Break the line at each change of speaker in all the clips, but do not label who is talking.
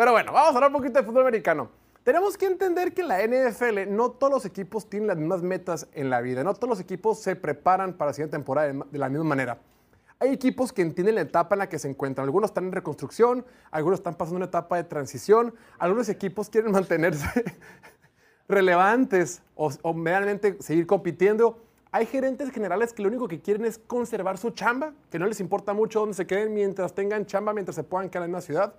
Pero bueno, vamos a hablar un poquito de fútbol americano. Tenemos que entender que en la NFL no todos los equipos tienen las mismas metas en la vida, no todos los equipos se preparan para la siguiente temporada de la misma manera. Hay equipos que entienden la etapa en la que se encuentran. Algunos están en reconstrucción, algunos están pasando una etapa de transición, algunos equipos quieren mantenerse relevantes o, o medianamente seguir compitiendo. Hay gerentes generales que lo único que quieren es conservar su chamba, que no les importa mucho dónde se queden mientras tengan chamba, mientras se puedan quedar en una ciudad.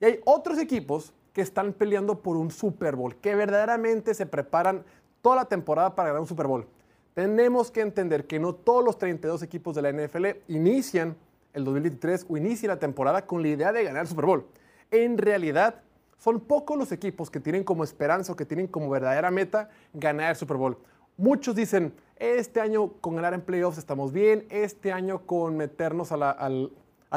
Y hay otros equipos que están peleando por un Super Bowl, que verdaderamente se preparan toda la temporada para ganar un Super Bowl tenemos que entender que no todos los 32 equipos de la NFL inician el 2023 o inician la temporada con la idea de ganar el Super Bowl. En realidad, son pocos los equipos que tienen como esperanza o que tienen como verdadera meta ganar el Super Bowl. Muchos dicen, este año con ganar en playoffs estamos bien, este año con meternos a,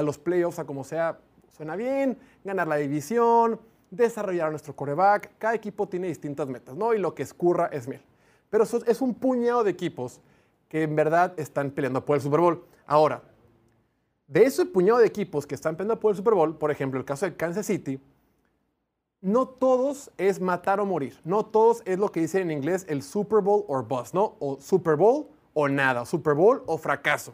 los playoffs, a como sea, suena bien, ganar la división, desarrollar a nuestro coreback. Cada equipo tiene distintas metas, ¿no? Y lo que escurra es miel. Pero es un puñado de equipos que en verdad están peleando por el Super Bowl. Ahora, de ese puñado de equipos que están peleando por el Super Bowl, por ejemplo, el caso de Kansas City, no todos es matar o morir. No todos es lo que dicen en inglés el Super Bowl or bust, ¿no? O Super Bowl o nada, Super Bowl o fracaso.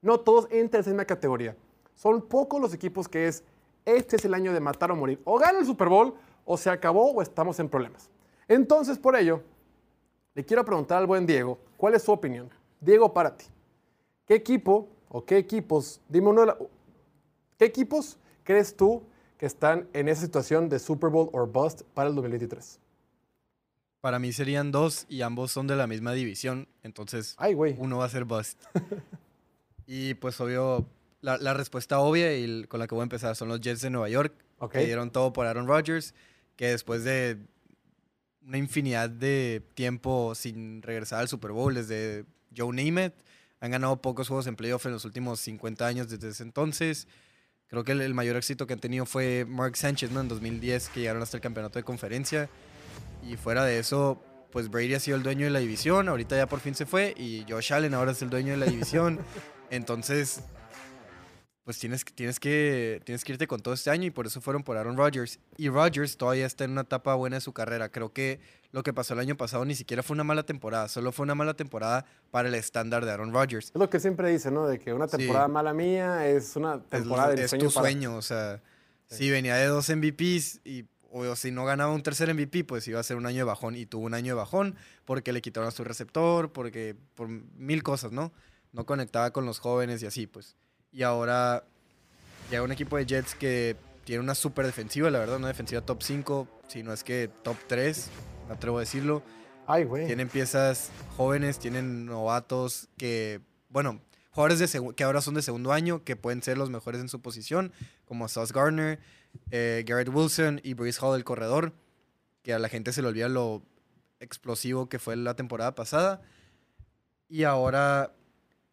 No todos entran en esa misma categoría. Son pocos los equipos que es, este es el año de matar o morir. O gana el Super Bowl, o se acabó, o estamos en problemas. Entonces, por ello, le quiero preguntar al buen Diego, ¿cuál es su opinión? Diego, para ti, ¿qué equipo o qué equipos, dime uno, de ¿qué equipos crees tú que están en esa situación de Super Bowl or bust para el 2023?
Para mí serían dos y ambos son de la misma división, entonces uno va a ser bust. y pues obvio, la, respuesta obvia y con la que voy a empezar son los Jets de Nueva York, que dieron todo por Aaron Rodgers, que después de una infinidad de tiempo sin regresar al Super Bowl desde Joe Namath. Han ganado pocos juegos en playoff en los últimos 50 años desde ese entonces. Creo que el, mayor éxito que han tenido fue Mark Sanchez ¿no? en 2010, que llegaron hasta el campeonato de conferencia. Y fuera de eso, pues Brady ha sido el dueño de la división. Ahorita ya por fin se fue. Y Josh Allen ahora es el dueño de la división. Entonces, pues tienes, tienes, que, tienes que irte con todo este año y por eso fueron por Aaron Rodgers. Y Rodgers todavía está en una etapa buena de su carrera. Creo que lo que pasó el año pasado ni siquiera fue una mala temporada, solo fue una mala temporada para el estándar de Aaron Rodgers.
Es lo que siempre dice, ¿no? De que una temporada mala mía es una temporada
de sueño. Es tu sueño, o sea, si venía de dos MVPs y o si no ganaba un tercer MVP, pues iba a ser un año de bajón y tuvo un año de bajón porque le quitaron a su receptor, porque por mil cosas, ¿no? No conectaba con los jóvenes y así, pues. Y ahora llega un equipo de Jets que tiene una super defensiva, la verdad, una defensiva top 5, si no es que top 3, me atrevo a decirlo.
Ay, güey.
Tienen piezas jóvenes, tienen novatos que, bueno, jugadores de que ahora son de segundo año, que pueden ser los mejores en su posición, como Sauce Gardner, eh, Garrett Wilson y Bruce Hall, el corredor, que a la gente se le olvida lo explosivo que fue la temporada pasada. Y ahora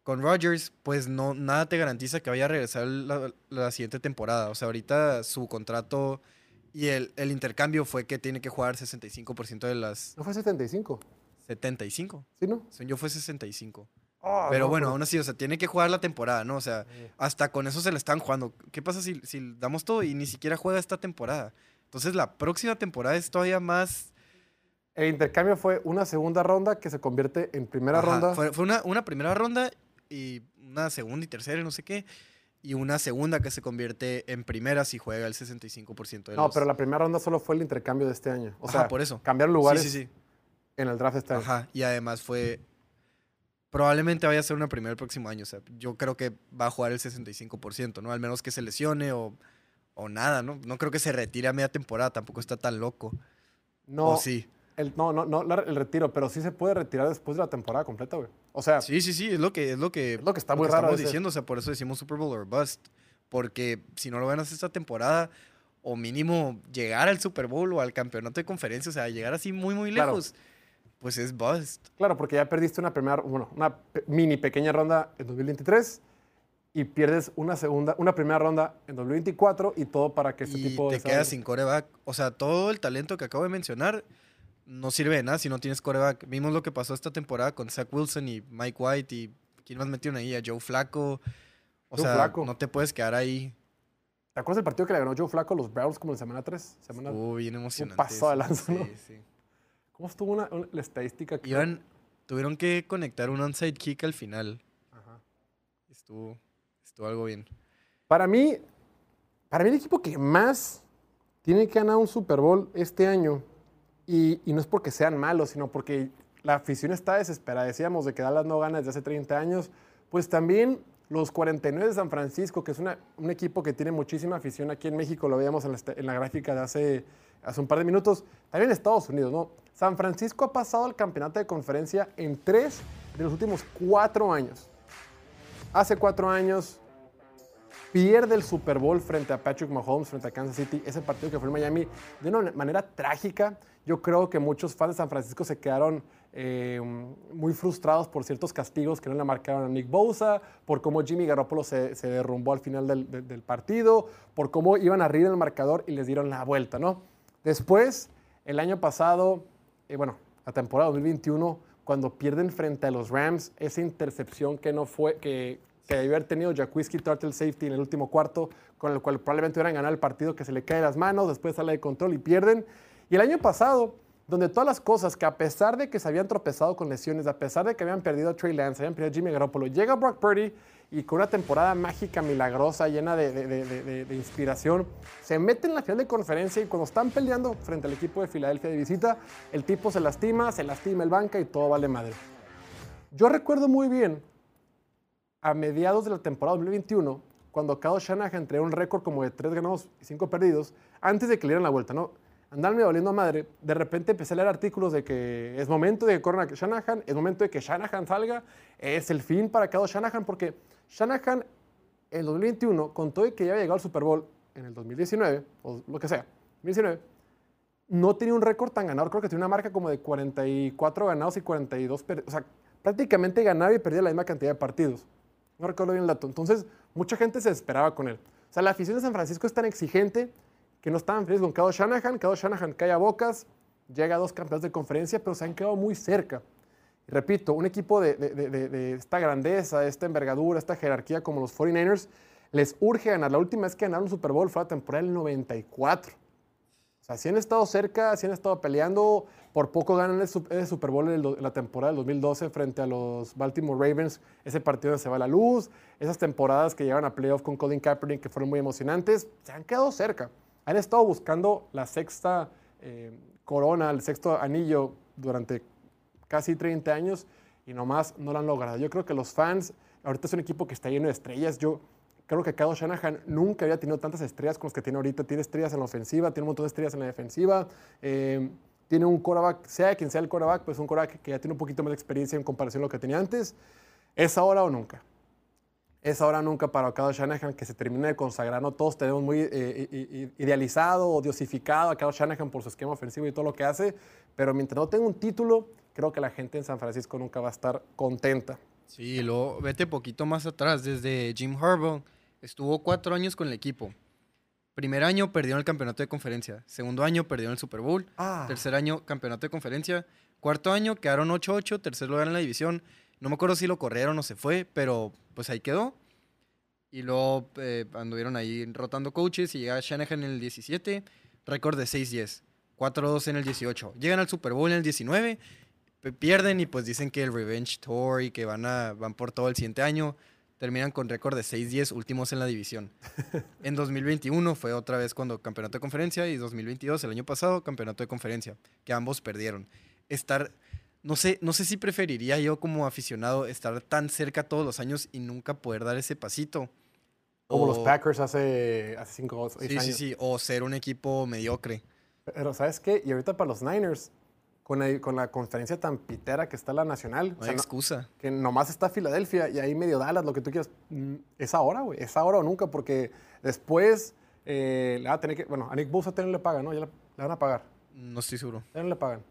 con Rodgers, pues no, nada te garantiza que vaya a regresar la, siguiente temporada. O sea, ahorita su contrato y el, intercambio fue que tiene que jugar 65% de las...
¿No fue 75?
75.
¿Sí, no?
Yo fue 65. Ah, pero bueno, aún así, o sea, tiene que jugar la temporada, ¿no? O sea, hasta con eso se le están jugando. ¿Qué pasa si, si damos todo y ni siquiera juega esta temporada? Entonces la próxima temporada es todavía más...
El intercambio fue una segunda ronda que se convierte en primera ronda.
Fue, fue una, una, primera ronda y una segunda y tercera, no sé qué. Y una segunda que se convierte en primera si juega el 65% de
No, pero la primera ronda solo fue el intercambio de este año. O sea,
por eso.
cambiar lugares sí, sí, sí. en el draft este año.
Ajá, y además fue... Probablemente vaya a ser una primera el próximo año. O sea, yo creo que va a jugar el 65%, ¿no? Al menos que se lesione o, o nada, ¿no? No creo que se retire a media temporada, tampoco está tan loco.
No.
¿O sí?
El, no, no, no el retiro, pero sí se puede retirar después de la temporada completa, güey. O sea.
Sí, sí, sí, es lo que, es lo que,
lo que está muy raro.
Estamos diciendo, o sea, por eso decimos Super Bowl or bust. Porque si no lo ganas esta temporada, o mínimo llegar al Super Bowl o al campeonato de conferencia, o sea, llegar así muy, muy lejos, pues es bust.
Claro, porque ya perdiste una primera, bueno, una mini pequeña ronda en 2023 y pierdes una segunda, una primera ronda en 2024 y todo para que este tipo
de. te quedas sin coreback. O sea, todo el talento que acabo de mencionar no sirve de nada si no tienes coreback. Vimos lo que pasó esta temporada con Zach Wilson y Mike White y quién más metieron ahí, a Joe Flaco. O sea, no te puedes quedar ahí.
¿Te acuerdas del partido que le ganó Joe Flaco a los Browns como en semana 3? Semana,
estuvo bien emocionante.
pasó de lanza, ¿no? Sí, sí. ¿Cómo estuvo una, la estadística?
Que Iban, tuvieron que conectar un onside kick al final. Ajá. Estuvo, estuvo algo bien.
Para mí, para mí el equipo que más tiene que ganar un Super Bowl este año, y, y no es porque sean malos, sino porque la afición está desesperada. Decíamos de que Dallas no gana desde hace 30 años, pues también los 49 de San Francisco, que es un equipo que tiene muchísima afición aquí en México, lo veíamos en la, en la, gráfica de hace, hace un par de minutos, también en Estados Unidos, ¿no? San Francisco ha pasado al campeonato de conferencia en tres de los últimos cuatro años. Hace cuatro años pierde el Super Bowl frente a Patrick Mahomes, frente a Kansas City, ese partido que fue en Miami, de una manera trágica. Yo creo que muchos fans de San Francisco se quedaron eh, muy frustrados por ciertos castigos que no le marcaron a Nick Bosa, por cómo Jimmy Garoppolo se, derrumbó al final del, partido, por cómo iban a en el marcador y les dieron la vuelta, ¿no? Después, el año pasado, eh, bueno, la temporada 2021, cuando pierden frente a los Rams, esa intercepción que no fue, que, que debió haber tenido Jacquiski Turtle Safety en el último cuarto, con el cual probablemente hubieran ganado el partido, que se le cae de las manos, después sale de control y pierden. Y el año pasado, donde todas las cosas que a pesar de que se habían tropezado con lesiones, a pesar de que habían perdido a Trey Lance, habían perdido a Jimmy Garoppolo, llega Brock Purdy y con una temporada mágica, milagrosa, llena de, inspiración, se mete en la final de conferencia y cuando están peleando frente al equipo de Filadelfia de visita, el tipo se lastima, se lastima el banca y todo vale madre. Yo recuerdo muy bien a mediados de la temporada 2021, cuando Kyle Shanahan traía un récord como de 3 ganados y 5 perdidos, antes de que le dieran la vuelta, ¿no? andarme doliendo a madre, de repente empecé a leer artículos de que es momento de que corran a Shanahan, es momento de que Shanahan salga, es el fin para cada Shanahan, porque Shanahan en el 2021, con todo y que ya había llegado al Super Bowl en el 2019, o lo que sea, 2019, no tenía un récord tan ganador, creo que tenía una marca como de 44 ganados y 42 perdidos, o sea, prácticamente ganaba y perdía la misma cantidad de partidos. No recuerdo bien el dato. Entonces, mucha gente se esperaba con él. O sea, la afición de San Francisco es tan exigente que no estaban felices con Kyle Shanahan. Kyle Shanahan cae a bocas, llega a dos campeones de conferencia, pero se han quedado muy cerca. Repito, un equipo de, esta grandeza, esta envergadura, esta jerarquía como los 49ers, les urge ganar. La última vez que ganaron un Super Bowl fue la temporada del 94. Sea, si han estado cerca, si han estado peleando, por poco ganan el, Super Bowl en, la temporada del 2012 frente a los Baltimore Ravens, ese partido donde se va la luz, esas temporadas que llegaron a playoff con Colin Kaepernick que fueron muy emocionantes, se han quedado cerca han estado buscando la sexta eh, corona, el sexto anillo durante casi 30 años y nomás no lo han logrado. Yo creo que los fans, ahorita es un equipo que está lleno de estrellas. Yo creo que Kyle Shanahan nunca había tenido tantas estrellas como las que tiene ahorita. Tiene estrellas en la ofensiva, tiene un montón de estrellas en la defensiva. Eh, tiene un quarterback, sea quien sea el quarterback, pues un quarterback que ya tiene un poquito más de experiencia en comparación a lo que tenía antes. ¿Es ahora o nunca? es ahora nunca para Kyle Shanahan que se termine de consagrar. No todos tenemos muy eh, idealizado o diosificado a Kyle Shanahan por su esquema ofensivo y todo lo que hace, pero mientras no tenga un título, creo que la gente en San Francisco nunca va a estar contenta.
Sí, luego vete poquito más atrás, desde Jim Harbaugh estuvo cuatro años con el equipo. Primer año perdió el campeonato de conferencia, segundo año perdió el Super Bowl, ah. tercer año campeonato de conferencia, cuarto año quedaron 8-8, tercer lugar en la división. No me acuerdo si lo corrieron o se fue, pero pues ahí quedó. Y luego eh, anduvieron ahí rotando coaches y llega Shanahan en el 17, récord de 6-10, 4-2 en el 18. Llegan al Super Bowl en el 19, pierden y pues dicen que el Revenge Tour y que van, a, van por todo el siguiente año. Terminan con récord de 6-10, últimos en la división. en 2021 fue otra vez cuando campeonato de conferencia y 2022, el año pasado, campeonato de conferencia, que ambos perdieron. Estar no sé, no sé si preferiría yo como aficionado estar tan cerca todos los años y nunca poder dar ese pasito.
Como los Packers hace, hace cinco o seis
sí,
años.
Sí, sí, o ser un equipo mediocre.
Pero ¿sabes qué? Y ahorita para los Niners, con la, con la conferencia tan pitera que está la nacional.
No hay excusa.
que nomás está Filadelfia y ahí medio Dallas, lo que tú quieras. Mm, es ahora, güey. Es ahora o nunca, porque después eh, le va a tener que. Bueno, a Nick Bosa le pagan, ¿no? Ya le, van a pagar.
No estoy seguro.
También le pagan.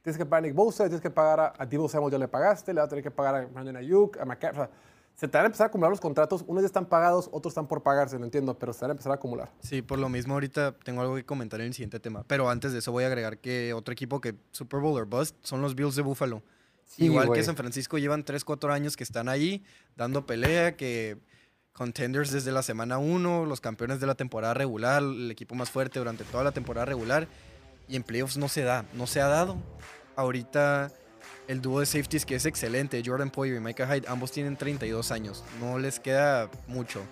Tienes que pagar a Nick Bosa, tienes que pagar a, a Divo Samuel, ya le pagaste, le vas a tener que pagar a Brandon Ayuk, a McCaffrey. O sea, se te van a empezar a acumular los contratos. Unos ya están pagados, otros están por pagarse, no entiendo, pero se van a empezar a acumular.
Sí, por lo mismo ahorita tengo algo que comentar en el siguiente tema. Pero antes de eso voy a agregar que otro equipo que Super Bowl or Bust son los Bills de Buffalo. Igual que San Francisco llevan 3, 4 años que están ahí dando pelea, que contenders desde la semana 1, los campeones de la temporada regular, el equipo más fuerte durante toda la temporada regular. Y en playoffs no se da, no se ha dado. Ahorita el dúo de safeties que es excelente, Jordan Poyer y Micah Hyde, ambos tienen 32 años. No les queda mucho.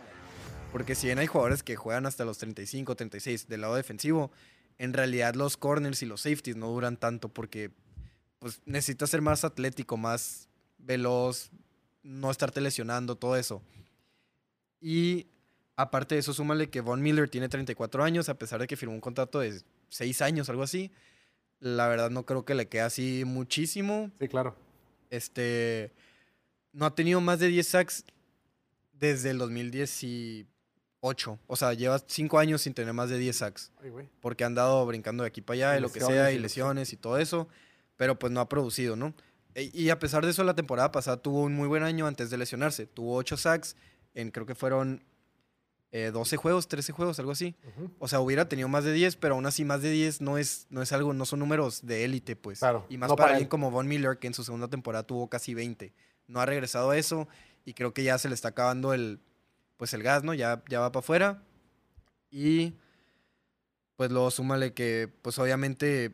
Porque si bien hay jugadores que juegan hasta los 35, 36 del lado defensivo, en realidad los corners y los safeties no duran tanto porque pues necesitas ser más atlético, más veloz, no estarte lesionando, todo eso. Y aparte de eso, súmale que Von Miller tiene 34 años, a pesar de que firmó un contrato de 6 años, algo así. La verdad no creo que le quede así muchísimo.
Sí, claro.
Este no ha tenido más de 10 sacks desde el 2018. O sea, lleva 5 años sin tener más de 10 sacks. porque ha andado brincando de aquí para allá y, lo que sea, y lesiones y todo eso. Pero pues no ha producido, ¿no? E, y a pesar de eso, la temporada pasada tuvo un muy buen año antes de lesionarse. Tuvo 8 sacks en creo que fueron 12 eh, juegos, 13 juegos, algo así. O sea, hubiera tenido más de 10, pero aún así más de 10 no es, no es algo, no son números de élite, pues. y más para, alguien como Von Miller, que en su segunda temporada tuvo casi 20. No ha regresado a eso y creo que ya se le está acabando el, pues el gas, ¿no? Ya, ya va para afuera. Y pues luego súmale que, pues obviamente,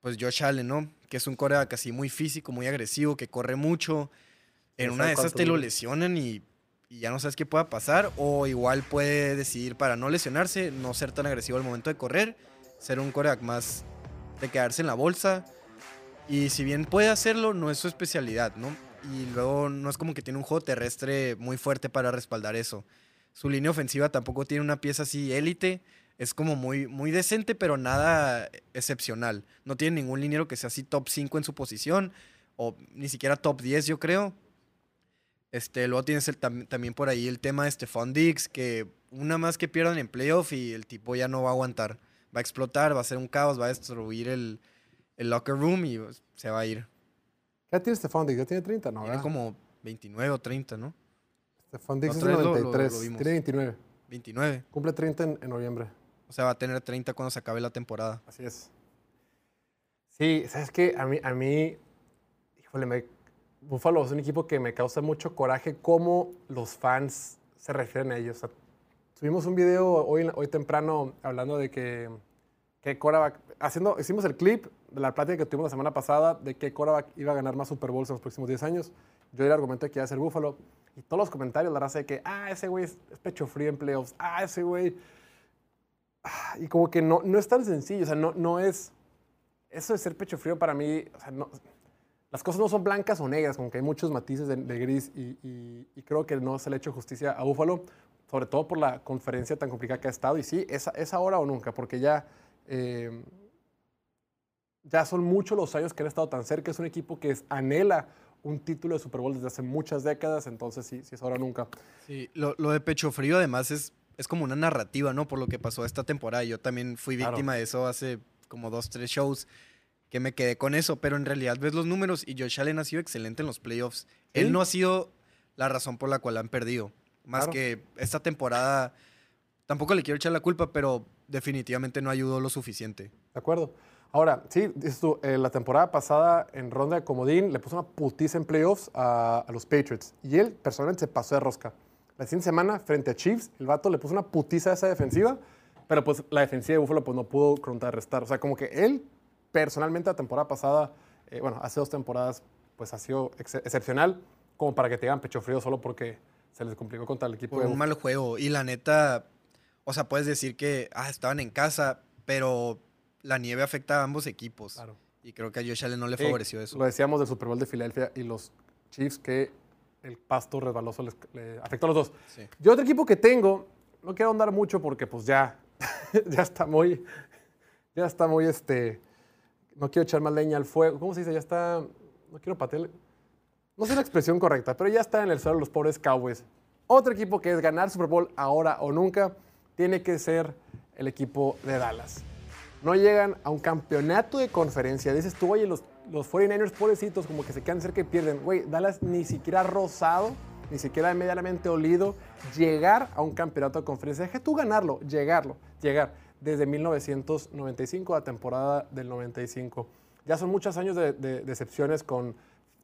pues Josh Allen, ¿no? Que es un coreback casi muy físico, muy agresivo, que corre mucho. En una de esas te lo lesionan y y ya no sabes qué pueda pasar. O igual puede decidir para no lesionarse, no ser tan agresivo al momento de correr, ser un coreback más de quedarse en la bolsa. Y si bien puede hacerlo, no es su especialidad, ¿no? Y luego no es como que tiene un juego terrestre muy fuerte para respaldar eso. Su línea ofensiva tampoco tiene una pieza así élite. Es como muy, muy decente, pero nada excepcional. No tiene ningún liniero que sea así top 5 en su posición. O ni siquiera top 10, yo creo. Este, luego tienes el, también por ahí el tema de Stephon Diggs, que una más que pierdan en playoff y el tipo ya no va a aguantar. Va a explotar, va a ser un caos, va a destruir el, el locker room y se va a ir.
¿Ya tiene Stephon Diggs? ¿Ya tiene 30? No,
Tiene como 29 o 30, ¿no?
Stephon Diggs es 93, tiene 29.
29.
Cumple 30 en, en, noviembre.
O sea, va a tener 30 cuando se acabe la temporada.
Así es. Sí, ¿sabes qué? A mí, a mí híjole, me Buffalo es un equipo que me causa mucho coraje cómo los fans se refieren a ellos. Tuvimos un video hoy, hoy temprano hablando de que, que haciendo, hicimos el clip de la plática que tuvimos la semana pasada de que Coraback iba a ganar más Super Bowls en los próximos 10 años. Yo el argumento de que iba a ser Buffalo. Y todos los comentarios, la raza de que, ah, ese güey es, pecho frío en playoffs, ah, ese güey. Ah, y como que no, no es tan sencillo, o sea, no, no es. Eso de ser pecho frío para mí, o sea, no, las cosas no son blancas o negras, como que hay muchos matices de, gris y, creo que no se le ha hecho justicia a Búfalo, sobre todo por la conferencia tan complicada que ha estado. Y sí, es, es ahora o nunca, porque ya, eh, ya son muchos los años que han estado tan cerca. Es un equipo que anhela un título de Super Bowl desde hace muchas décadas, entonces sí, sí es ahora o nunca.
Sí, lo, de pecho frío además es, es como una narrativa, ¿no? Por lo que pasó esta temporada. Yo también fui víctima de eso hace como dos, tres shows que me quedé con eso, pero en realidad ves los números y Josh Allen ha sido excelente en los playoffs. Él no ha sido la razón por la cual han perdido. Más que esta temporada, tampoco le quiero echar la culpa, pero definitivamente no ayudó lo suficiente. De
acuerdo. Ahora, sí, tú, eh, la temporada pasada en ronda de comodín le puso una putiza en playoffs a, los Patriots y él personalmente se pasó de rosca. La siguiente semana, frente a Chiefs, el vato le puso una putiza a esa defensiva, pero pues la defensiva de Buffalo pues, no pudo contrarrestar. O sea, como que él personalmente la temporada pasada, eh, bueno, hace dos temporadas, pues ha sido excepcional, como para que te hagan pecho frío solo porque se les complicó contra el equipo.
Un mal juego. Y la neta, o sea, puedes decir que ah, estaban en casa, pero la nieve afecta a ambos equipos. Claro. Y creo que a Josh Allen no le favoreció eso.
Lo decíamos del Super Bowl de Filadelfia y los Chiefs que el pasto resbaloso les, afectó a los dos. Yo otro equipo que tengo, no quiero andar mucho porque pues ya, ya está muy, ya está muy este, no quiero echar más leña al fuego. ¿Cómo se dice? Ya está. No quiero patear. No sé la expresión correcta, pero ya está en el suelo los pobres Cowboys. Otro equipo que es ganar Super Bowl ahora o nunca tiene que ser el equipo de Dallas. No llegan a un campeonato de conferencia. Dices tú, oye, los, los 49ers pobrecitos como que se quedan cerca y pierden. Güey, Dallas ni siquiera rosado, ni siquiera medianamente olido, llegar a un campeonato de conferencia. Deja tú ganarlo, llegarlo, llegar desde 1995 a temporada del 95. Ya son muchos años de, decepciones con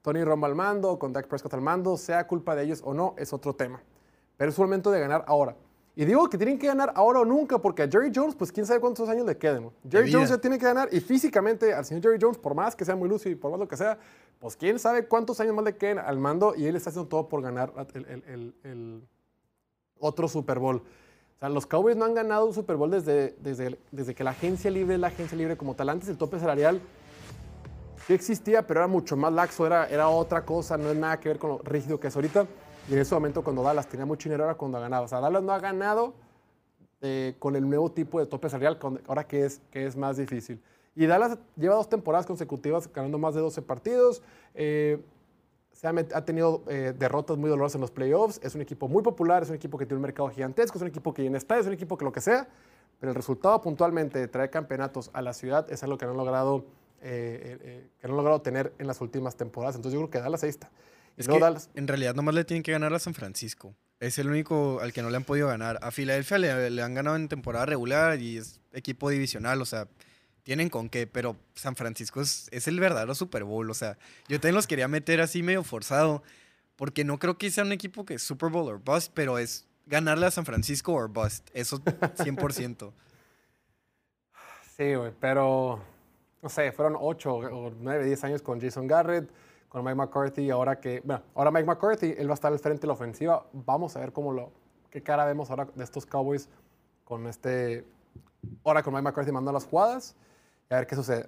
Tony Romo al mando, con Dak Prescott al mando, sea culpa de ellos o no, es otro tema. pero es su momento de ganar ahora. Y digo que tienen que ganar ahora o nunca, porque a Jerry Jones, pues quién sabe cuántos años le queden. Jerry Jones ya tiene que ganar, y físicamente al señor Jerry Jones, por más que sea muy lúcido y por más lo que sea, pues quién sabe cuántos años más le queden al mando, y él está haciendo todo por ganar el, otro Super Bowl. O sea, los Cowboys no han ganado un Super Bowl desde, desde, desde que la agencia libre es la agencia libre como tal. Antes el tope salarial sí existía, pero era mucho más laxo, era, era otra cosa, no es nada que ver con lo rígido que es ahorita. Y en ese momento cuando Dallas tenía mucho dinero era cuando ganaba. O sea, Dallas no ha ganado eh, con el nuevo tipo de tope salarial, ahora que es, que es más difícil. Y Dallas lleva dos temporadas consecutivas ganando más de 12 partidos. Eh, se ha, tenido eh, derrotas muy dolorosas en los playoffs. Es un equipo muy popular, es un equipo que tiene un mercado gigantesco, es un equipo que llena está, es un equipo que lo que sea. Pero el resultado puntualmente de traer campeonatos a la ciudad es algo que no han logrado, que no han logrado tener en las últimas temporadas. Entonces yo creo que Dallas ahí está.
Es que en realidad nomás le tienen que ganar a San Francisco. Es el único al que no le han podido ganar. A Filadelfia le, han ganado en temporada regular y es equipo divisional, o sea, tienen con qué, pero San Francisco es, el verdadero Super Bowl. O sea, yo también los quería meter así medio forzado, porque no creo que sea un equipo que es Super Bowl o bust, pero es ganarle a San Francisco o bust. Eso 100%.
sí, güey, pero no sé, fueron 8 o 9, 10 años con Jason Garrett con Mike McCarthy. Ahora que, bueno, ahora Mike McCarthy, él va a estar al frente de la ofensiva. Vamos a ver cómo lo, qué cara vemos ahora de estos Cowboys con este, ahora con Mike McCarthy mandando las jugadas y a ver qué sucede.